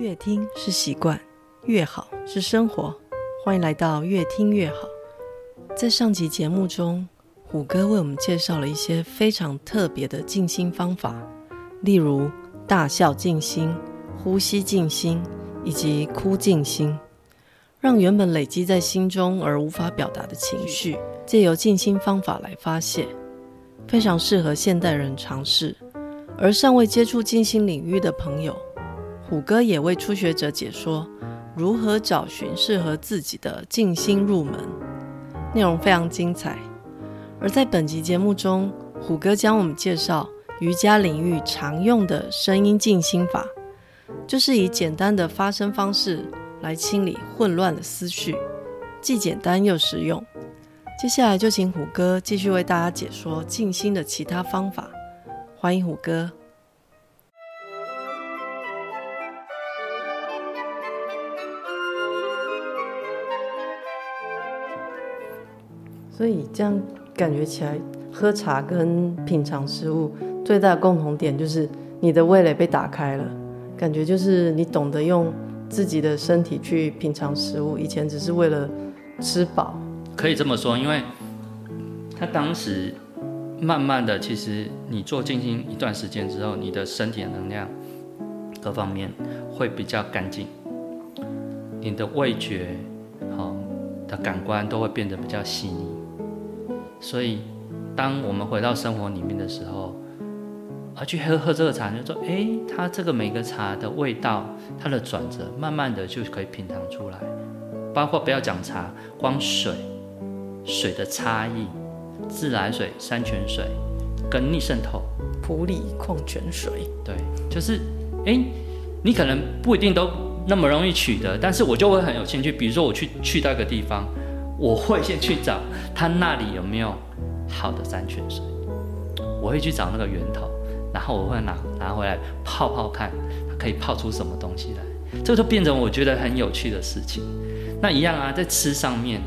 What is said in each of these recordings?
越听是习惯，越好是生活。欢迎来到越听越好。在上集节目中，虎哥为我们介绍了一些非常特别的静心方法，例如大笑静心、呼吸静心以及哭静心，让原本累积在心中而无法表达的情绪，借由静心方法来发泄，非常适合现代人尝试。而尚未接触静心领域的朋友，虎哥也为初学者解说。如何找寻适合自己的静心入门？内容非常精彩。而在本集节目中，虎哥将我们介绍瑜伽领域常用的声音静心法，就是以简单的发声方式来清理混乱的思绪，既简单又实用。接下来就请虎哥继续为大家解说静心的其他方法。欢迎虎哥。所以这样感觉起来，喝茶跟品尝食物最大的共同点就是你的味蕾被打开了，感觉就是你懂得用自己的身体去品尝食物，以前只是为了吃饱。可以这么说，因为他当时慢慢的，其实你做静心一段时间之后，你的身体的能量各方面会比较干净，你的味觉好的感官都会变得比较细腻。所以，当我们回到生活里面的时候，而去喝喝这个茶，就说，哎，它这个每个茶的味道，它的转折，慢慢的就可以品尝出来。包括不要讲茶，光水，水的差异，自来水、山泉水，跟逆渗透、普洱矿泉水，对，就是，哎，你可能不一定都那么容易取得，但是我就会很有兴趣。比如说，我去去到一个地方。我会先去找他那里有没有好的山泉水，我会去找那个源头，然后我会拿拿回来泡泡看，可以泡出什么东西来，这就变成我觉得很有趣的事情。那一样啊，在吃上面，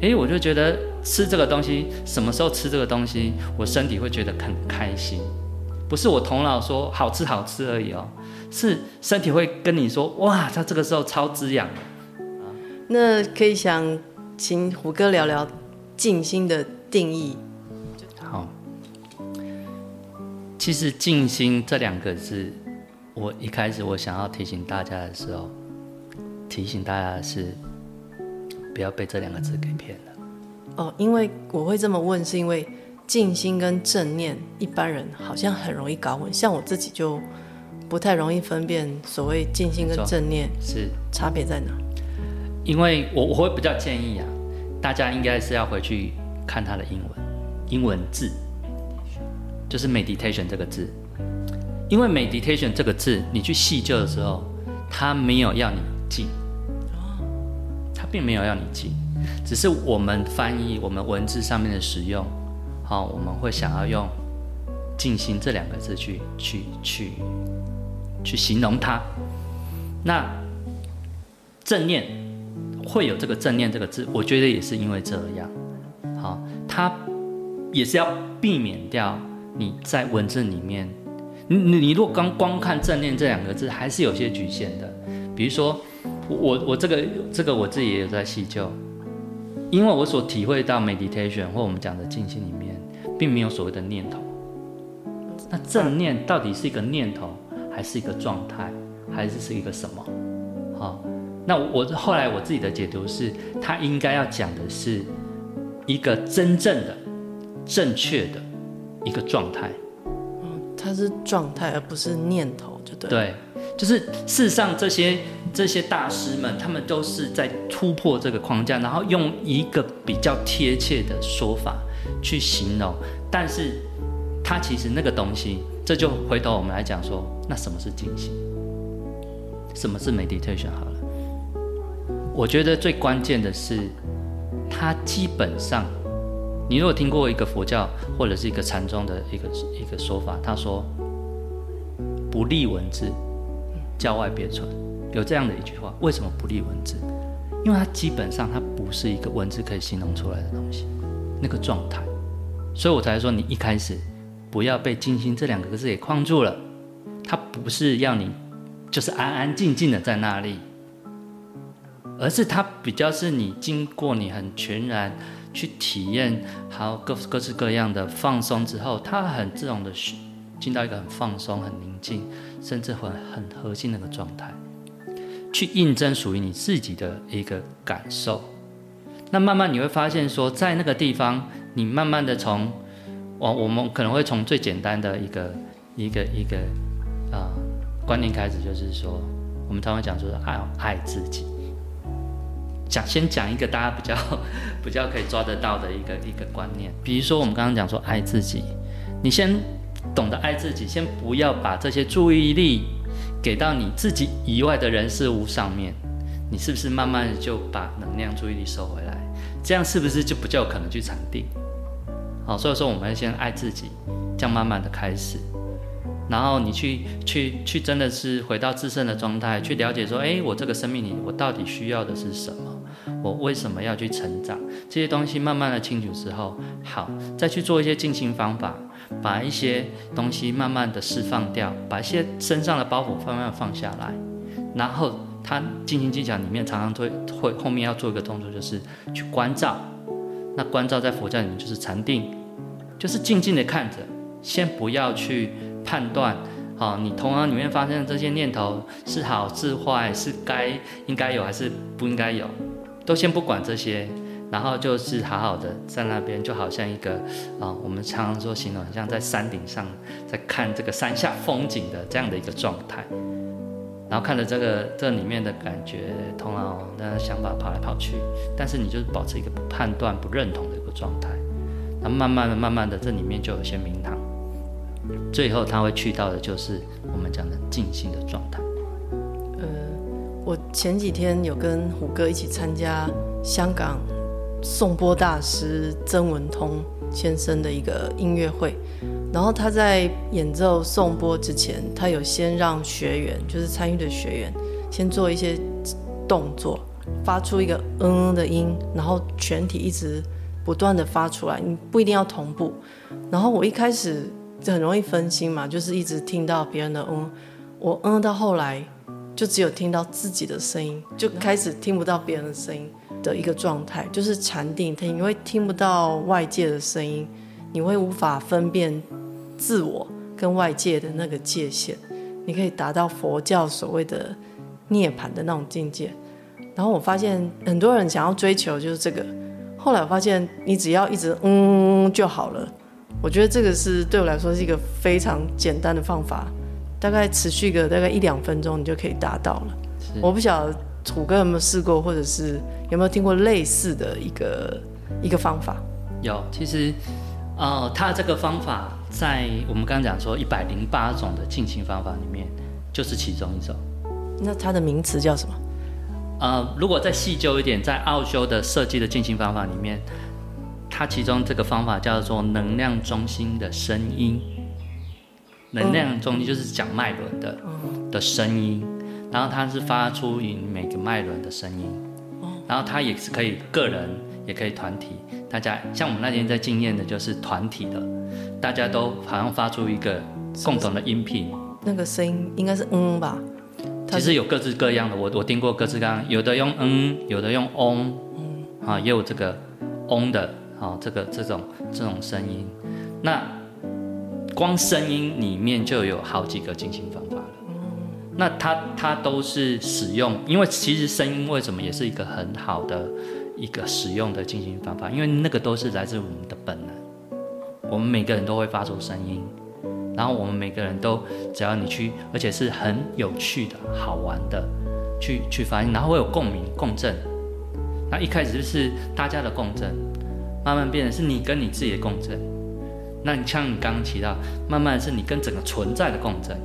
诶，我就觉得吃这个东西，什么时候吃这个东西，我身体会觉得很开心，不是我头脑说好吃好吃而已哦，是身体会跟你说，哇，它这个时候超滋养。那可以想。请胡哥聊聊静心的定义。好，其实“静心”这两个字，我一开始我想要提醒大家的时候，提醒大家的是不要被这两个字给骗了。哦，因为我会这么问，是因为静心跟正念，一般人好像很容易搞混，像我自己就不太容易分辨所谓静心跟正念是差别在哪。因为我我会比较建议啊，大家应该是要回去看它的英文，英文字，就是 meditation 这个字。因为 meditation 这个字，你去细究的时候，它没有要你静，它并没有要你静，只是我们翻译我们文字上面的使用，好，我们会想要用静心这两个字去去去去形容它。那正念。会有这个正念这个字，我觉得也是因为这样，好，它也是要避免掉你在文字里面，你你如果刚光看正念这两个字，还是有些局限的。比如说，我我这个这个我自己也有在细究，因为我所体会到 meditation 或我们讲的静心里面，并没有所谓的念头。那正念到底是一个念头，还是一个状态，还是是一个什么？好。那我后来我自己的解读是，他应该要讲的是一个真正的、正确的一个状态。嗯，它是状态，而不是念头，就对。对，就是事实上这些这些大师们，他们都是在突破这个框架，然后用一个比较贴切的说法去形容。但是，他其实那个东西，这就回头我们来讲说，那什么是静心？什么是 meditation？好了。我觉得最关键的是，它基本上，你如果听过一个佛教或者是一个禅宗的一个一个说法，他说不立文字，教外别传，有这样的一句话。为什么不立文字？因为它基本上它不是一个文字可以形容出来的东西，那个状态。所以我才说，你一开始不要被静心这两个字给框住了，它不是要你就是安安静静的在那里，而是它比较是你经过你很全然去体验，还有各各式各样的放松之后，它很自然的进到一个很放松、很宁静，甚至很很核心的一个状态，去印证属于你自己的一个感受。那慢慢你会发现说，在那个地方，你慢慢的从，我我们可能会从最简单的一个一个一个啊、观念开始，就是说，我们常常讲说爱爱自己。讲先讲一个大家比较 比较可以抓得到的一个一个观念，比如说我们刚刚讲说爱自己，你先懂得爱自己，先不要把这些注意力给到你自己以外的人事物上面。你是不是慢慢就把能量注意力收回来？这样是不是就比较可能去禅定？好，所以说我们先爱自己，这样慢慢的开始，然后你去去去，真的是回到自身的状态，去了解说，哎，我这个生命里，我到底需要的是什么？我为什么要去成长？这些东西慢慢的清楚之后，好，再去做一些静心方法，把一些东西慢慢的释放掉，把一些身上的包袱慢慢放下来，然后。他静心技巧里面常常会会后面要做一个动作，就是去关照。那关照在佛教里面就是禅定，就是静静的看着，先不要去判断。好，你头脑里面发生的这些念头是好是坏，是该应该有还是不应该有，都先不管这些，然后就是好好的在那边，就好像一个啊，我们常常说形容，很像在山顶上在看这个山下风景的这样的一个状态。然后看着这个这里面的感觉，头脑那想法跑来跑去，但是你就是保持一个不判断、不认同的一个状态。那慢慢的、慢慢的，这里面就有些名堂。最后他会去到的就是我们讲的静心的状态。呃，我前几天有跟虎哥一起参加香港颂钵大师曾文通先生的一个音乐会。然后他在演奏颂钵之前，他有先让学员，就是参与的学员，先做一些动作，发出一个嗯的音，然后全体一直不断的发出来，你不一定要同步。然后我一开始就很容易分心嘛，就是一直听到别人的嗯，我嗯到后来就只有听到自己的声音，就开始听不到别人的声音的一个状态，就是禅定，你会听不到外界的声音，你会无法分辨。自我跟外界的那个界限，你可以达到佛教所谓的涅槃的那种境界。然后我发现很多人想要追求就是这个，后来我发现你只要一直嗯就好了。我觉得这个是对我来说是一个非常简单的方法，大概持续个大概一两分钟，你就可以达到了。我不晓得虎哥有没有试过，或者是有没有听过类似的一个一个方法？有，其实。哦，他这个方法在我们刚刚讲说一百零八种的进行方法里面，就是其中一种。那它的名词叫什么？呃，如果再细究一点，在奥修的设计的进行方法里面，它其中这个方法叫做能量中心的声音。能量中心就是讲脉轮的、嗯、的声音，然后它是发出于每个脉轮的声音，然后它也是可以个人，也可以团体。大家像我们那天在经验的，就是团体的，大家都好像发出一个共同的音频。那个声音应该是嗯吧？其实有各式各样的，我我听过各式各样，有的用嗯，有的用嗡，嗯，啊，也有这个嗡的，啊，这个这种这种声音。那光声音里面就有好几个进行方法了。那它它都是使用，因为其实声音为什么也是一个很好的。一个使用的进行方法，因为那个都是来自我们的本能。我们每个人都会发出声音，然后我们每个人都只要你去，而且是很有趣的好玩的，去去发音，然后会有共鸣共振。那一开始就是大家的共振，慢慢变成是你跟你自己的共振。那你像你刚刚提到，慢慢是你跟整个存在的共振，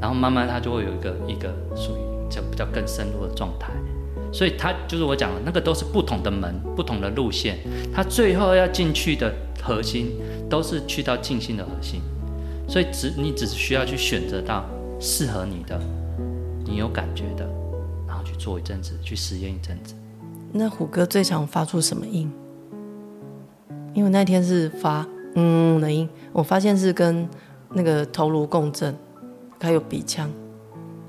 然后慢慢它就会有一个一个属于叫比较更深入的状态。所以它就是我讲的那个都是不同的门，不同的路线，它最后要进去的核心都是去到静心的核心，所以只你只需要去选择到适合你的，你有感觉的，然后去做一阵子，去实验一阵子。那虎哥最常发出什么音？因为那天是发嗯的音，我发现是跟那个头颅共振，还有鼻腔。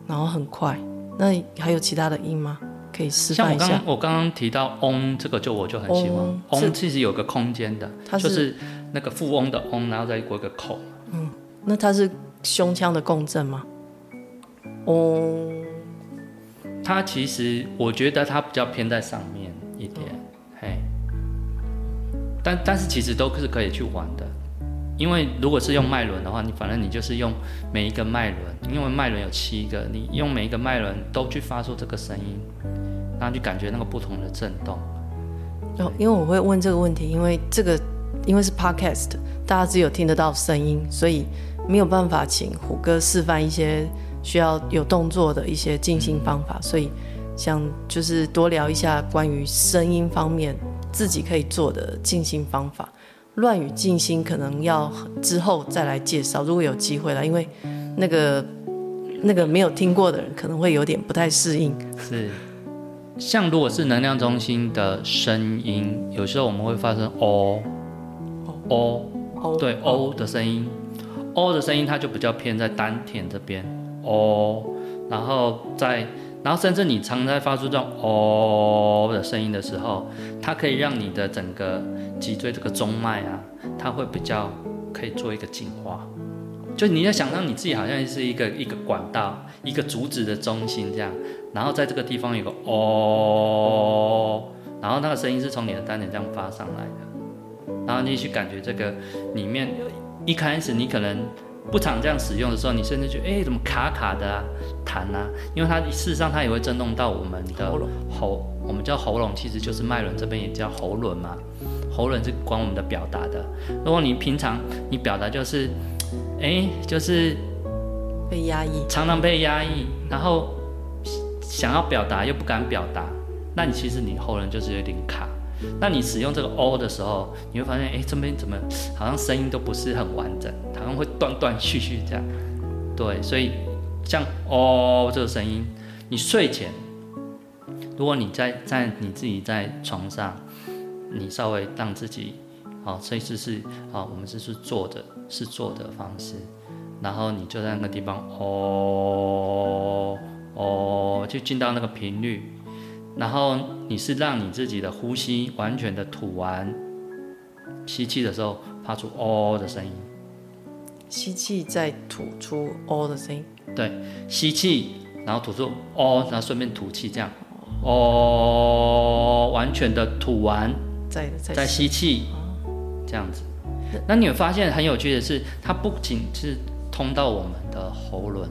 然后很快。那还有其他的音吗？可以示范一下。像我刚刚提到嗡，这个就我就很喜欢。嗡其实有个空间的，它是就是那个富翁的翁，然后再过一个口。嗯，那它是胸腔的共振吗？哦，它其实我觉得它比较偏在上面但但是其实都是可以去玩的。因为如果是用脉轮的话，你反正你就是用每一个脉轮，因为脉轮有七个，你用每一个脉轮都去发出这个声音，然后去感觉那个不同的震动。哦，因为我会问这个问题，因为这个因为是 podcast，大家只有听得到声音，所以没有办法请虎哥示范一些需要有动作的一些静心方法，所以想就是多聊一下关于声音方面自己可以做的静心方法。乱语静心可能要之后再来介绍，如果有机会了，因为那个那个没有听过的人可能会有点不太适应。是，像如果是能量中心的声音，有时候我们会发生哦哦哦，对哦的声音，哦的声音它就比较偏在丹田这边哦，然后在。然后，甚至你常在发出这种“哦”的声音的时候，它可以让你的整个脊椎这个中脉啊，它会比较可以做一个净化。就你要想让你自己好像是一个一个管道，一个竹子的中心这样。然后在这个地方有个“哦”，然后那个声音是从你的丹田这样发上来的。然后你去感觉这个里面，一开始你可能。不常这样使用的时候，你甚至觉得哎，怎么卡卡的啊，弹啊？因为它事实上它也会震动到我们的喉，喉我们叫喉咙，其实就是脉轮，这边也叫喉轮嘛。喉轮是管我们的表达的。如果你平常你表达就是，哎，就是被压抑，常常被压抑，然后想要表达又不敢表达，那你其实你喉轮就是有点卡。那你使用这个 O 的时候，你会发现，哎，这边怎么好像声音都不是很完整，好像会断断续续这样。对，所以像 O 这个声音，你睡前，如果你在在你自己在床上，你稍微让自己，好，这一次是好，我们这是坐的，是坐的方式，然后你就在那个地方 O O 就进到那个频率。然后你是让你自己的呼吸完全的吐完，吸气的时候发出哦的声音，吸气再吐出哦的声音。对，吸气然后吐出哦，然后顺便吐气，这样哦，完全的吐完，再再再吸气，这样子。那你会发现很有趣的是，它不仅是通到我们的喉轮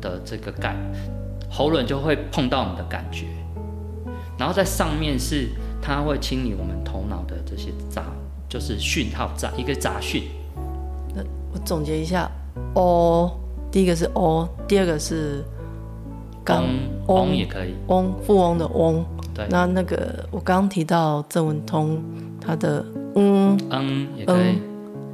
的这个感，喉轮就会碰到你的感觉。然后在上面是它会清理我们头脑的这些杂，就是讯号杂一个杂讯。那我总结一下，哦，第一个是哦，第二个是刚翁也可以，翁富翁的翁。对，那那个我刚刚提到郑文通，他的嗯嗯也可以，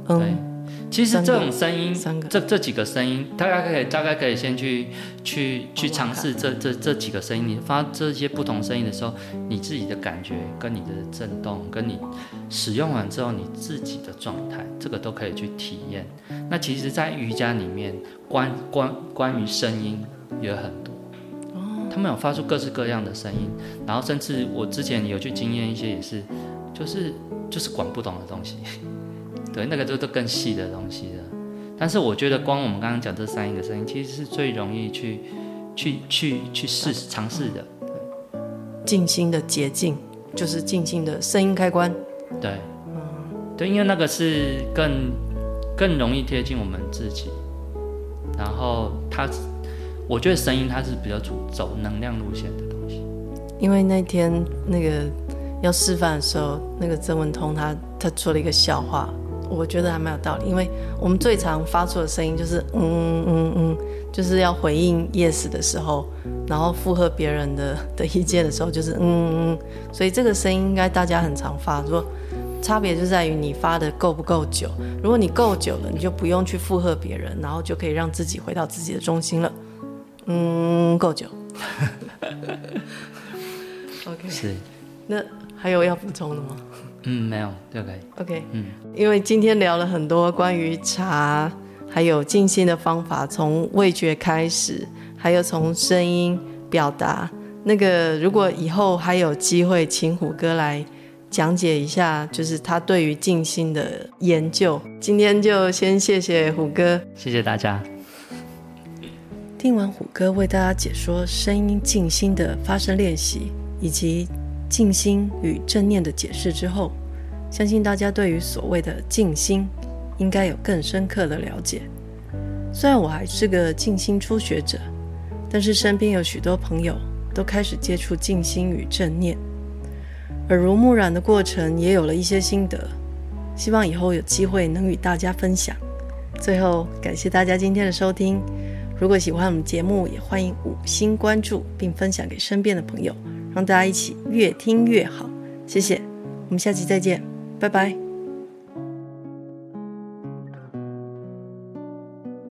嗯。嗯其实这种声音，这这几个声音，大家可以大概可以先去去去尝试这这这几个声音。你发这些不同声音的时候，你自己的感觉跟你的震动，跟你使用完之后你自己的状态，这个都可以去体验。那其实，在瑜伽里面，关关关于声音也有很多，他们有发出各式各样的声音，然后甚至我之前有去经验一些，也是就是就是管不懂的东西。对，那个就都更细的东西了。但是我觉得，光我们刚刚讲这三个声音，其实是最容易去、去、去、去试尝试的。静心的捷径就是静心的声音开关。对，嗯，对，因为那个是更更容易贴近我们自己。然后它，我觉得声音它是比较主走能量路线的东西。因为那天那个要示范的时候，那个曾文通他他说了一个笑话。我觉得还蛮有道理，因为我们最常发出的声音就是嗯嗯嗯，就是要回应 yes 的时候，然后附和别人的的意见的时候就是嗯嗯，所以这个声音应该大家很常发，说差别就在于你发的够不够久。如果你够久了，你就不用去附和别人，然后就可以让自己回到自己的中心了。嗯，够久。OK，是。那还有要补充的吗？嗯，没有，就可以。OK，嗯，因为今天聊了很多关于茶，还有静心的方法，从味觉开始，还还有从声音表达那个。如果以后还有机会，请虎哥来讲解一下，就是他对于静心的研究。今天就先谢谢虎哥，谢谢大家。听完虎哥为大家解说声音静心的发声练习，以及静心与正念的解释之后，相信大家对于所谓的静心应该有更深刻的了解。虽然我还是个静心初学者，但是身边有许多朋友都开始接触静心与正念，耳濡目染的过程也有了一些心得，希望以后有机会能与大家分享。最后，感谢大家今天的收听。如果喜欢我们节目，也欢迎五星关注并分享给身边的朋友，让大家一起越听越好。谢谢，我们下期再见，拜拜。